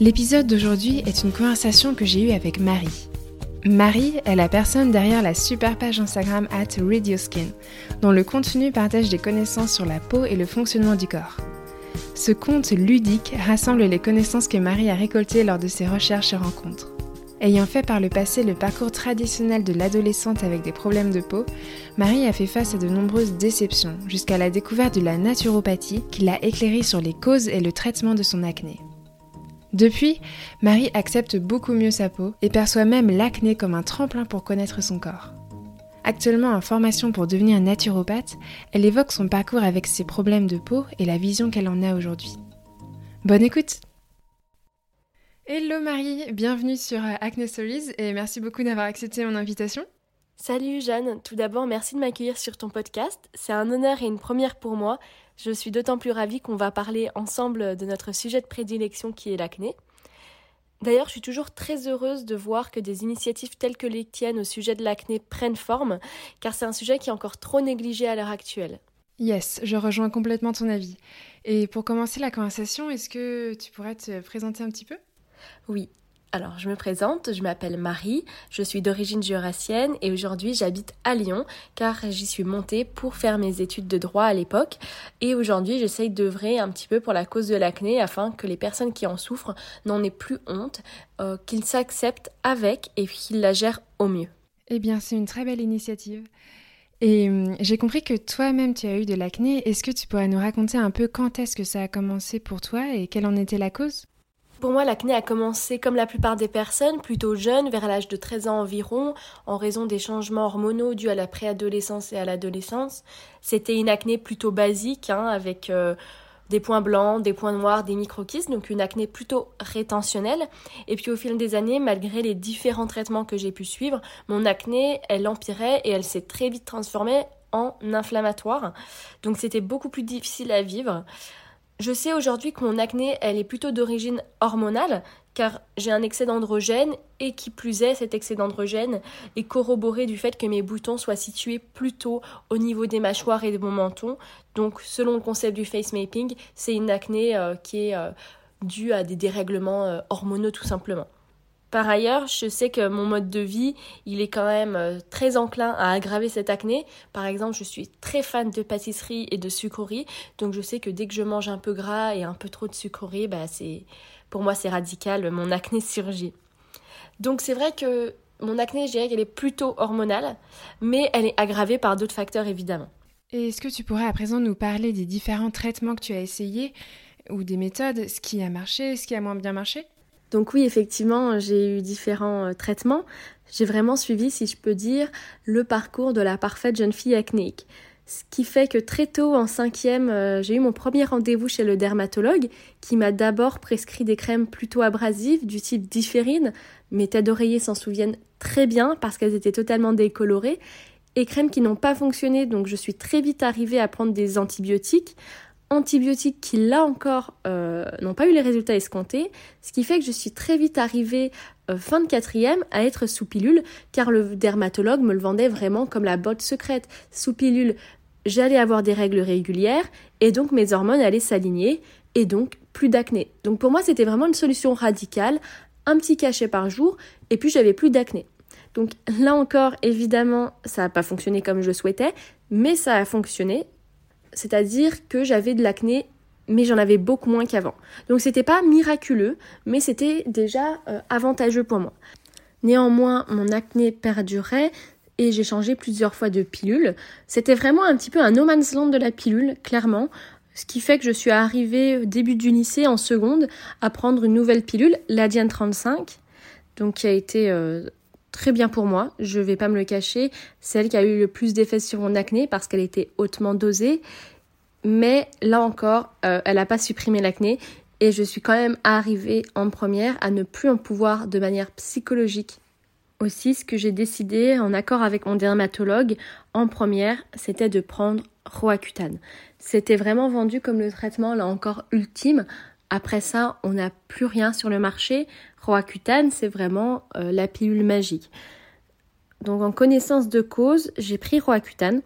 L'épisode d'aujourd'hui est une conversation que j'ai eue avec Marie. Marie est la personne derrière la super page Instagram at Radioskin, dont le contenu partage des connaissances sur la peau et le fonctionnement du corps. Ce compte ludique rassemble les connaissances que Marie a récoltées lors de ses recherches et rencontres. Ayant fait par le passé le parcours traditionnel de l'adolescente avec des problèmes de peau, Marie a fait face à de nombreuses déceptions, jusqu'à la découverte de la naturopathie qui l'a éclairée sur les causes et le traitement de son acné. Depuis, Marie accepte beaucoup mieux sa peau et perçoit même l'acné comme un tremplin pour connaître son corps. Actuellement en formation pour devenir naturopathe, elle évoque son parcours avec ses problèmes de peau et la vision qu'elle en a aujourd'hui. Bonne écoute Hello Marie, bienvenue sur Acne Stories et merci beaucoup d'avoir accepté mon invitation. Salut Jeanne, tout d'abord merci de m'accueillir sur ton podcast. C'est un honneur et une première pour moi je suis d'autant plus ravie qu'on va parler ensemble de notre sujet de prédilection qui est l'acné. D'ailleurs, je suis toujours très heureuse de voir que des initiatives telles que les tiennes au sujet de l'acné prennent forme, car c'est un sujet qui est encore trop négligé à l'heure actuelle. Yes, je rejoins complètement ton avis. Et pour commencer la conversation, est-ce que tu pourrais te présenter un petit peu? Oui, alors, je me présente, je m'appelle Marie, je suis d'origine jurassienne et aujourd'hui j'habite à Lyon car j'y suis montée pour faire mes études de droit à l'époque et aujourd'hui j'essaye d'œuvrer un petit peu pour la cause de l'acné afin que les personnes qui en souffrent n'en aient plus honte, euh, qu'ils s'acceptent avec et qu'ils la gèrent au mieux. Eh bien, c'est une très belle initiative. Et hum, j'ai compris que toi-même tu as eu de l'acné. Est-ce que tu pourrais nous raconter un peu quand est-ce que ça a commencé pour toi et quelle en était la cause? Pour moi, l'acné a commencé comme la plupart des personnes, plutôt jeune, vers l'âge de 13 ans environ, en raison des changements hormonaux dus à la préadolescence et à l'adolescence. C'était une acné plutôt basique, hein, avec euh, des points blancs, des points noirs, des microkystes, donc une acné plutôt rétentionnelle. Et puis au fil des années, malgré les différents traitements que j'ai pu suivre, mon acné, elle empirait et elle s'est très vite transformée en inflammatoire. Donc c'était beaucoup plus difficile à vivre. Je sais aujourd'hui que mon acné, elle est plutôt d'origine hormonale, car j'ai un excès d'androgène et qui plus est, cet excès d'androgène est corroboré du fait que mes boutons soient situés plutôt au niveau des mâchoires et de mon menton. Donc, selon le concept du face mapping, c'est une acné euh, qui est euh, due à des dérèglements euh, hormonaux tout simplement. Par ailleurs, je sais que mon mode de vie, il est quand même euh, très enclin à aggraver cette acné. Par exemple, je suis très fan de pâtisserie et de sucreries, donc je sais que dès que je mange un peu gras et un peu trop de sucreries, bah pour moi c'est radical, mon acné surgit. Donc c'est vrai que mon acné, je dirais qu'elle est plutôt hormonale, mais elle est aggravée par d'autres facteurs évidemment. Et est-ce que tu pourrais à présent nous parler des différents traitements que tu as essayés ou des méthodes, ce qui a marché, ce qui a moins bien marché? Donc oui, effectivement, j'ai eu différents euh, traitements. J'ai vraiment suivi, si je peux dire, le parcours de la parfaite jeune fille acnéique. Ce qui fait que très tôt, en cinquième, euh, j'ai eu mon premier rendez-vous chez le dermatologue, qui m'a d'abord prescrit des crèmes plutôt abrasives, du type différine. Mes têtes d'oreiller s'en souviennent très bien parce qu'elles étaient totalement décolorées. Et crèmes qui n'ont pas fonctionné, donc je suis très vite arrivée à prendre des antibiotiques antibiotiques qui, là encore, euh, n'ont pas eu les résultats escomptés, ce qui fait que je suis très vite arrivée euh, fin de quatrième à être sous pilule, car le dermatologue me le vendait vraiment comme la botte secrète. Sous pilule, j'allais avoir des règles régulières, et donc mes hormones allaient s'aligner, et donc plus d'acné. Donc pour moi, c'était vraiment une solution radicale, un petit cachet par jour, et puis j'avais plus d'acné. Donc là encore, évidemment, ça n'a pas fonctionné comme je souhaitais, mais ça a fonctionné c'est-à-dire que j'avais de l'acné mais j'en avais beaucoup moins qu'avant. Donc c'était pas miraculeux, mais c'était déjà euh, avantageux pour moi. Néanmoins, mon acné perdurait et j'ai changé plusieurs fois de pilule. C'était vraiment un petit peu un no man's land de la pilule, clairement. Ce qui fait que je suis arrivée au début du lycée en seconde à prendre une nouvelle pilule, la Diane 35, donc qui a été euh, très bien pour moi, je vais pas me le cacher, celle qui a eu le plus d'effet sur mon acné parce qu'elle était hautement dosée. Mais là encore, euh, elle n'a pas supprimé l'acné Et je suis quand même arrivée en première à ne plus en pouvoir de manière psychologique. Aussi, ce que j'ai décidé, en accord avec mon dermatologue, en première, c'était de prendre Roaccutane. C'était vraiment vendu comme le traitement, là encore, ultime. Après ça, on n'a plus rien sur le marché. Roaccutane, c'est vraiment euh, la pilule magique. Donc en connaissance de cause, j'ai pris Roaccutane.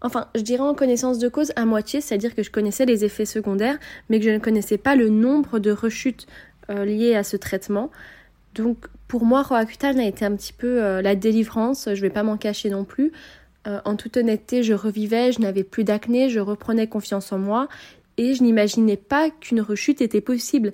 Enfin, je dirais en connaissance de cause à moitié, c'est-à-dire que je connaissais les effets secondaires, mais que je ne connaissais pas le nombre de rechutes euh, liées à ce traitement. Donc pour moi, Roaccutane a été un petit peu euh, la délivrance, je ne vais pas m'en cacher non plus. En toute honnêteté, je revivais, je n'avais plus d'acné, je reprenais confiance en moi je n'imaginais pas qu'une rechute était possible.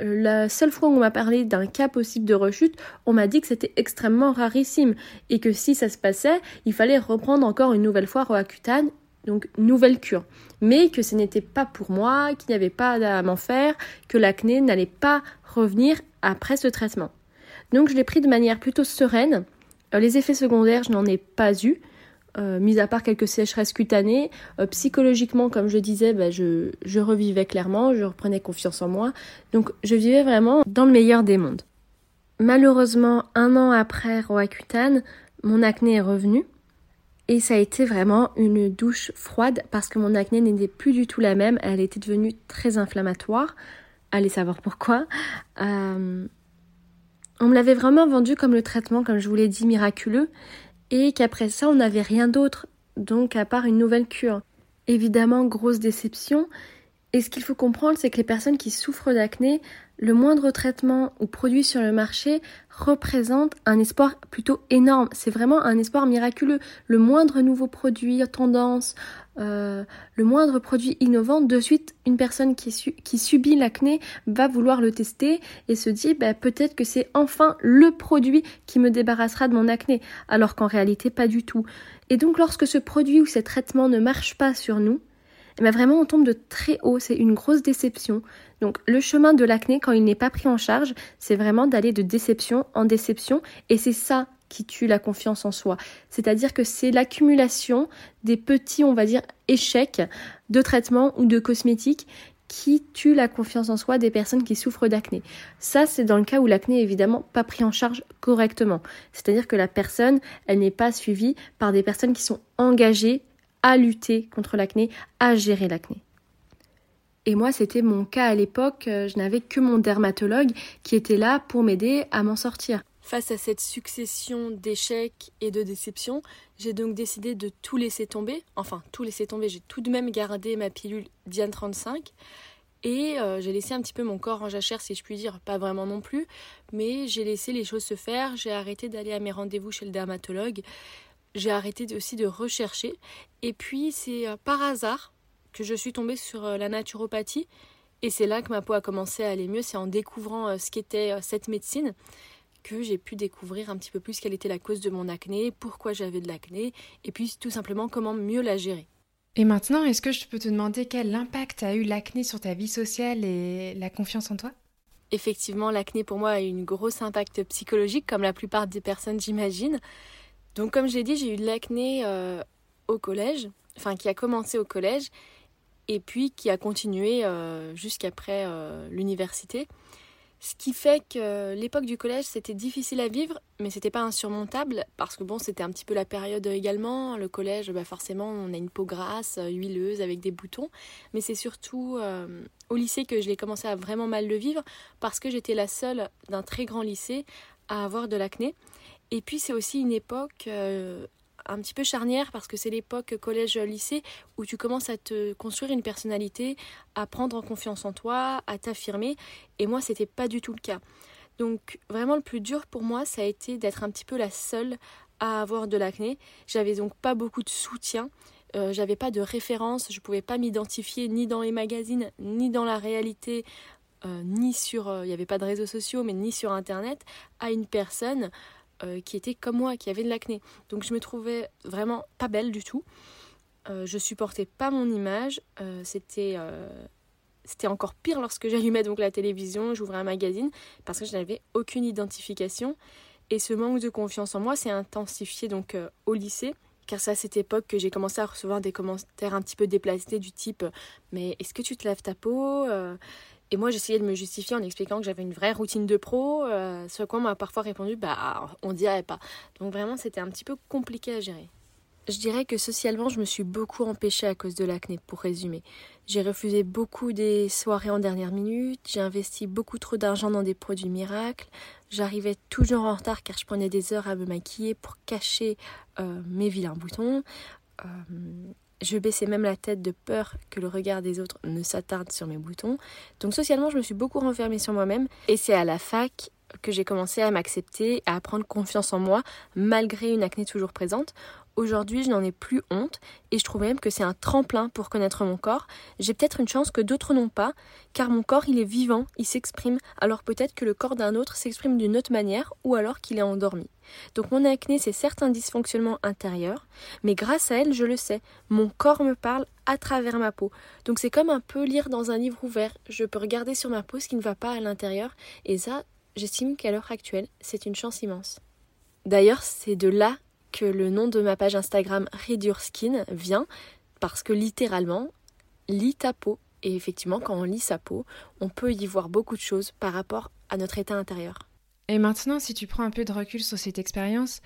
La seule fois où on m'a parlé d'un cas possible de rechute, on m'a dit que c'était extrêmement rarissime et que si ça se passait, il fallait reprendre encore une nouvelle fois Roaccutane, donc nouvelle cure. Mais que ce n'était pas pour moi, qu'il n'y avait pas à m'en faire, que l'acné n'allait pas revenir après ce traitement. Donc je l'ai pris de manière plutôt sereine. Euh, les effets secondaires, je n'en ai pas eu. Euh, mis à part quelques sécheresses cutanées, euh, psychologiquement, comme je disais, bah, je, revivais clairement, je reprenais confiance en moi. Donc je vivais vraiment dans le meilleur des mondes. Malheureusement, un an après Roaccutane, mon acné est revenu. Et ça a été vraiment une douche froide parce que mon acné n'était plus du tout la même. Elle était devenue très inflammatoire. Allez savoir pourquoi. Euh, on me l'avait vraiment vendu comme le traitement, comme je vous l'ai dit, miraculeux et qu'après ça, on n'avait rien d'autre, donc à part une nouvelle cure. Évidemment, grosse déception. Et ce qu'il faut comprendre, c'est que les personnes qui souffrent d'acné, le moindre traitement ou produit sur le marché représente un espoir plutôt énorme. C'est vraiment un espoir miraculeux. Le moindre nouveau produit, tendance, euh, le moindre produit innovant, de suite, une personne qui, subit l'acné va vouloir le tester et se dit bah, peut-être que c'est enfin le produit qui me débarrassera de mon acné, alors qu'en réalité pas du tout. Et donc lorsque ce produit ou ce traitement ne marche pas sur nous, eh ben, vraiment on tombe de très haut, c'est une grosse déception. Donc le chemin de l'acné quand il n'est pas pris en charge, c'est vraiment d'aller de déception en déception et c'est ça qui tue la confiance en soi. C'est-à-dire que c'est l'accumulation des petits, on va dire, échecs de traitement ou de cosmétiques qui tue la confiance en soi des personnes qui souffrent d'acné. Ça, c'est dans le cas où l'acné est évidemment pas pris en charge correctement. C'est-à-dire que la personne, elle n'est pas suivie par des personnes qui sont engagées à lutter contre l'acné, à gérer l'acné. Et moi, c'était mon cas à l'époque, euh, je n'avais que mon dermatologue qui était là pour m'aider à m'en sortir. Face à cette succession d'échecs et de déceptions, j'ai donc décidé de tout laisser tomber. Enfin, tout laisser tomber, j'ai tout de même gardé ma pilule Diane 35 et euh, j'ai laissé un petit peu mon corps en jachère, si je puis dire. Pas vraiment non plus, mais j'ai laissé les choses se faire. J'ai arrêté d'aller à mes rendez-vous chez le dermatologue. J'ai arrêté aussi de rechercher. Et puis, c'est euh, par hasard, que je suis tombée sur euh, la naturopathie. Et c'est là que ma peau a commencé à aller mieux. C'est en découvrant euh, ce qu'était cette médecine que j'ai pu découvrir un petit peu plus quelle était la cause de mon acné, pourquoi j'avais de l'acné, et puis tout simplement comment mieux la gérer. Et maintenant, est-ce que je peux te demander quel impact a eu l'acné sur ta vie sociale et la confiance en toi? Effectivement, l'acné pour moi a eu une grosse impact psychologique, comme la plupart des personnes, j'imagine. Donc, comme j'ai dit, j'ai eu de l'acné au collège, enfin qui a commencé au collège, et puis qui a continué euh, jusqu'après euh, l'université. Ce qui fait que l'époque du collège, c'était difficile à vivre, mais c'était pas insurmontable, parce que bon, c'était un petit peu la période également. Le collège, bah forcément, on a une peau grasse, euh, huileuse, avec des boutons. Mais c'est surtout au lycée que je l'ai commencé à vraiment mal le vivre, parce que j'étais la seule d'un très grand lycée à avoir de l'acné. Et puis c'est aussi une époque un petit peu charnière parce que c'est l'époque collège-lycée où tu commences à te construire une personnalité, à prendre en confiance en toi, à t'affirmer. Et moi, c'était pas du tout le cas. Donc vraiment le plus dur pour moi, ça a été d'être un petit peu la seule à avoir de l'acné. J'avais donc pas beaucoup de soutien. Euh, j'avais pas de référence, je pouvais pas m'identifier ni dans les magazines, ni dans la réalité, euh, ni sur, euh, il n'y avait pas de réseaux sociaux, mais ni sur internet, à une personne euh, qui était comme moi, qui avait de l'acné. Donc je me trouvais vraiment pas belle du tout. Euh, je supportais pas mon image. Euh, c'était c'était encore pire lorsque j'allumais donc la télévision, j'ouvrais un magazine parce que je n'avais aucune identification. Et ce manque de confiance en moi s'est intensifié donc au lycée car c'est à cette époque que j'ai commencé à recevoir des commentaires un petit peu déplacés du type mais est-ce que tu te laves ta peau Et moi, j'essayais de me justifier en expliquant que j'avais une vraie routine de pro, euh, ce quoi on m'a parfois répondu, bah, on dirait pas. Donc vraiment, c'était un petit peu compliqué à gérer. Je dirais que socialement, je me suis beaucoup empêchée à cause de l'acné, pour résumer. J'ai refusé beaucoup des soirées en dernière minute, j'ai investi beaucoup trop d'argent dans des produits miracles, j'arrivais toujours en retard car je prenais des heures à me maquiller pour cacher euh, mes vilains boutons. Euh, je baissais même la tête de peur que le regard des autres ne s'attarde sur mes boutons. Donc socialement, je me suis beaucoup renfermée sur moi-même. Et c'est à la fac que j'ai commencé à m'accepter, à prendre confiance en moi, malgré une acné toujours présente. Aujourd'hui, je n'en ai plus honte et je trouve même que c'est un tremplin pour connaître mon corps. J'ai peut-être une chance que d'autres n'ont pas, car mon corps, il est vivant, il s'exprime, alors peut-être que le corps d'un autre s'exprime d'une autre manière ou alors qu'il est endormi. Donc mon acné, c'est certes un dysfonctionnement intérieur, mais grâce à elle, je le sais, mon corps me parle à travers ma peau. Donc c'est comme un peu lire dans un livre ouvert. Je peux regarder sur ma peau ce qui ne va pas à l'intérieur, et ça, j'estime qu'à l'heure actuelle, c'est une chance immense. D'ailleurs, c'est de là que le nom de ma page Instagram Read Your Skin vient parce que littéralement, lit ta peau. Et effectivement, quand on lit sa peau, on peut y voir beaucoup de choses par rapport à notre état intérieur. Et maintenant, si tu prends un peu de recul sur cette expérience,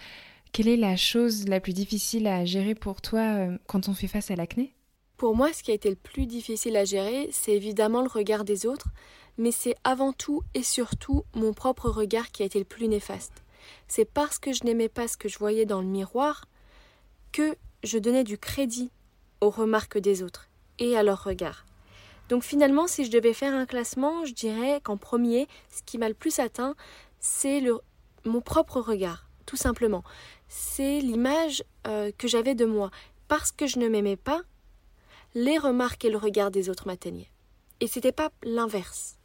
quelle est la chose la plus difficile à gérer pour toi euh, quand on fait face à l'acné? Pour moi, ce qui a été le plus difficile à gérer, c'est évidemment le regard des autres, mais c'est avant tout et surtout mon propre regard qui a été le plus néfaste c'est parce que je n'aimais pas ce que je voyais dans le miroir que je donnais du crédit aux remarques des autres et à leurs regards. Donc finalement, si je devais faire un classement, je dirais qu'en premier, ce qui m'a le plus atteint, c'est mon propre regard, tout simplement. C'est l'image euh, que j'avais de moi. Parce que je ne m'aimais pas, les remarques et le regard des autres m'atteignaient. Et c'était pas l'inverse.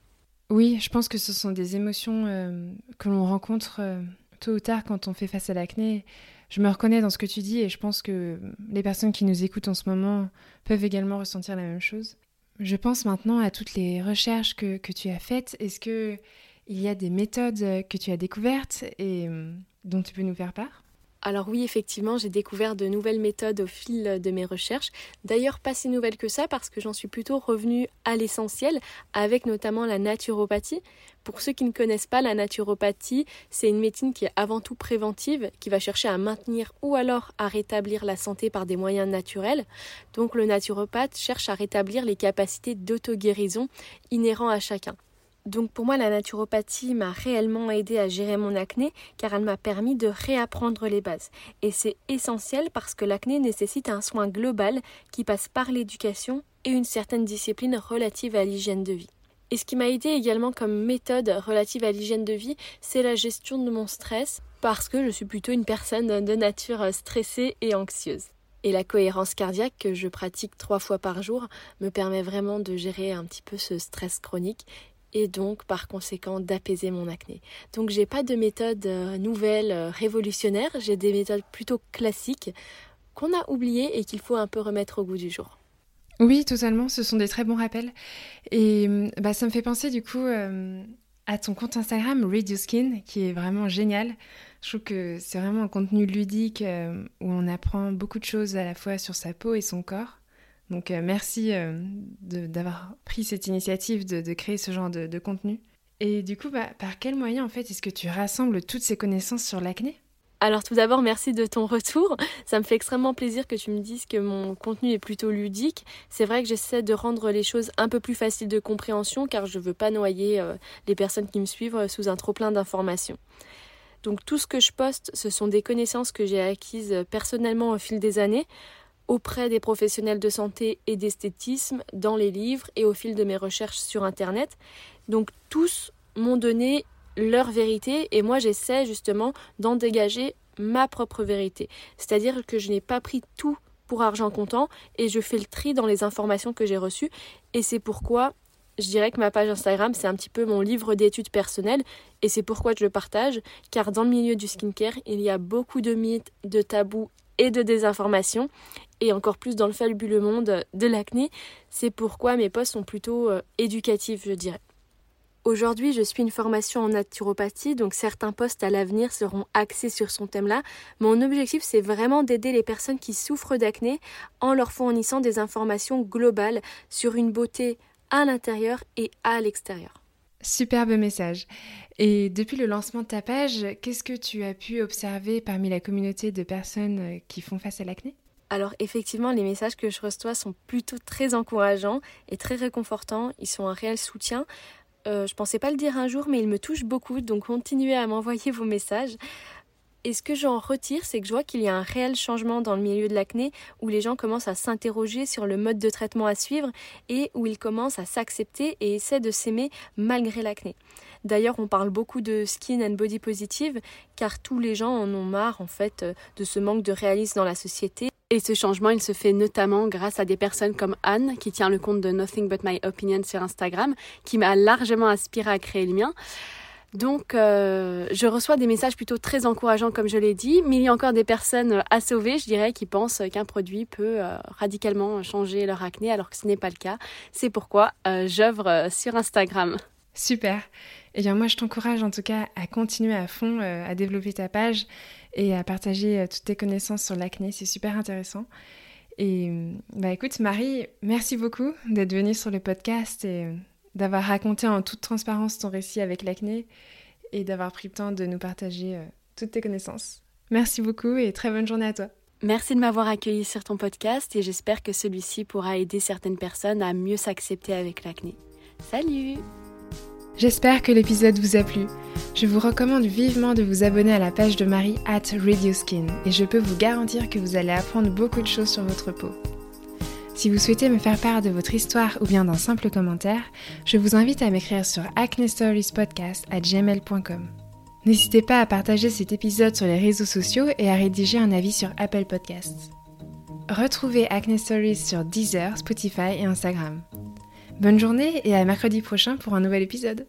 Oui, je pense que ce sont des émotions euh, que l'on rencontre euh, tôt ou tard, quand on fait face à l'acné, je me reconnais dans ce que tu dis et je pense que les personnes qui nous écoutent en ce moment peuvent également ressentir la même chose. Je pense maintenant à toutes les recherches que, que tu as faites. Est-ce que il y a des méthodes que tu as découvertes et euh, dont tu peux nous faire part? Alors oui, effectivement, j'ai découvert de nouvelles méthodes au fil de mes recherches. D'ailleurs, pas si nouvelles que ça parce que j'en suis plutôt revenue à l'essentiel avec notamment la naturopathie. Pour ceux qui ne connaissent pas la naturopathie, c'est une médecine qui est avant tout préventive, qui va chercher à maintenir ou alors à rétablir la santé par des moyens naturels. Donc le naturopathe cherche à rétablir les capacités d'auto-guérison inhérents à chacun. Donc pour moi, la naturopathie m'a réellement aidé à gérer mon acné car elle m'a permis de réapprendre les bases. Et c'est essentiel parce que l'acné nécessite un soin global qui passe par l'éducation et une certaine discipline relative à l'hygiène de vie. Et ce qui m'a aidé également comme méthode relative à l'hygiène de vie, c'est la gestion de mon stress parce que je suis plutôt une personne de nature stressée et anxieuse. Et la cohérence cardiaque que je pratique trois fois par jour me permet vraiment de gérer un petit peu ce stress chronique et donc par conséquent d'apaiser mon acné. Donc j'ai pas de méthode euh, nouvelle euh, révolutionnaire, j'ai des méthodes plutôt classiques qu'on a oubliées et qu'il faut un peu remettre au goût du jour. Oui, totalement, ce sont des très bons rappels. Et bah, ça me fait penser du coup euh, à ton compte Instagram Read Your Skin, qui est vraiment génial. Je trouve que c'est vraiment un contenu ludique où on apprend beaucoup de choses à la fois sur sa peau et son corps. Donc euh, merci euh, d'avoir pris cette initiative de, créer ce genre de, contenu. Et du coup, bah, par quel moyen en fait est-ce que tu rassembles toutes ces connaissances sur l'acné? Alors tout d'abord, merci de ton retour. Ça me fait extrêmement plaisir que tu me dises que mon contenu est plutôt ludique. C'est vrai que j'essaie de rendre les choses un peu plus faciles de compréhension car je ne veux pas noyer euh, les personnes qui me suivent sous un trop plein d'informations. Donc tout ce que je poste, ce sont des connaissances que j'ai acquises personnellement au fil des années auprès des professionnels de santé et d'esthétisme, dans les livres et au fil de mes recherches sur Internet. Donc tous m'ont donné leur vérité et moi j'essaie justement d'en dégager ma propre vérité. C'est-à-dire que je n'ai pas pris tout pour argent comptant et je fais le tri dans les informations que j'ai reçues et c'est pourquoi je dirais que ma page Instagram, c'est un petit peu mon livre d'études personnelles et c'est pourquoi je le partage, car dans le milieu du skincare, il y a beaucoup de mythes, de tabous et de désinformation et encore plus dans le fabuleux monde de l'acné. C'est pourquoi mes posts sont plutôt euh, éducatifs, je dirais. Aujourd'hui, je suis une formation en naturopathie, donc certains postes à l'avenir seront axés sur son thème-là. Mon objectif, c'est vraiment d'aider les personnes qui souffrent d'acné en leur fournissant des informations globales sur une beauté à l'intérieur et à l'extérieur. Superbe message. Et depuis le lancement de ta page, qu'est-ce que tu as pu observer parmi la communauté de personnes euh, qui font face à l'acné? Alors effectivement, les messages que je reçois sont plutôt très encourageants et très réconfortants. Ils sont un réel soutien. Euh, je pensais pas le dire un jour, mais ils me touchent beaucoup, donc continuez à m'envoyer vos messages. Et ce que j'en retire, c'est que je vois qu'il y a un réel changement dans le milieu de l'acné, où les gens commencent à s'interroger sur le mode de traitement à suivre et où ils commencent à s'accepter et essaient de s'aimer malgré l'acné. D'ailleurs, on parle beaucoup de skin and body positive, car tous les gens en ont marre en fait de ce manque de réalisme dans la société. Et ce changement, il se fait notamment grâce à des personnes comme Anne, qui tient le compte de Nothing But My Opinion sur Instagram, qui m'a largement inspiré à créer le mien. Donc, euh, je reçois des messages plutôt très encourageants, comme je l'ai dit, mais il y a encore des personnes à sauver, je dirais, qui pensent qu'un produit peut euh, radicalement changer leur acné, alors que ce n'est pas le cas. C'est pourquoi euh, j'œuvre sur Instagram. Super. Eh bien, moi, je t'encourage en tout cas à continuer à fond, à développer ta page et à partager toutes tes connaissances sur l'acné. C'est super intéressant. Et bah écoute, Marie, merci beaucoup d'être venue sur le podcast d'avoir raconté en toute transparence ton récit avec l'acné et d'avoir pris le temps de nous partager euh, toutes tes connaissances. Merci beaucoup et très bonne journée à toi. Merci de m'avoir accueilli sur ton podcast et j'espère que celui-ci pourra aider certaines personnes à mieux s'accepter avec l'acné. Salut J'espère que l'épisode vous a plu. Je vous recommande vivement de vous abonner à la page de Marie at Radio Skin et je peux vous garantir que vous allez apprendre beaucoup de choses sur votre peau. Si vous souhaitez me faire part de votre histoire ou bien d'un simple commentaire, je vous invite à m'écrire sur acnestoriespodcast@gmail.com. N'hésitez pas à partager cet épisode sur les réseaux sociaux et à rédiger un avis sur Apple Podcasts. Retrouvez Acne Stories sur Deezer, Spotify et Instagram. Bonne journée et à mercredi prochain pour un nouvel épisode.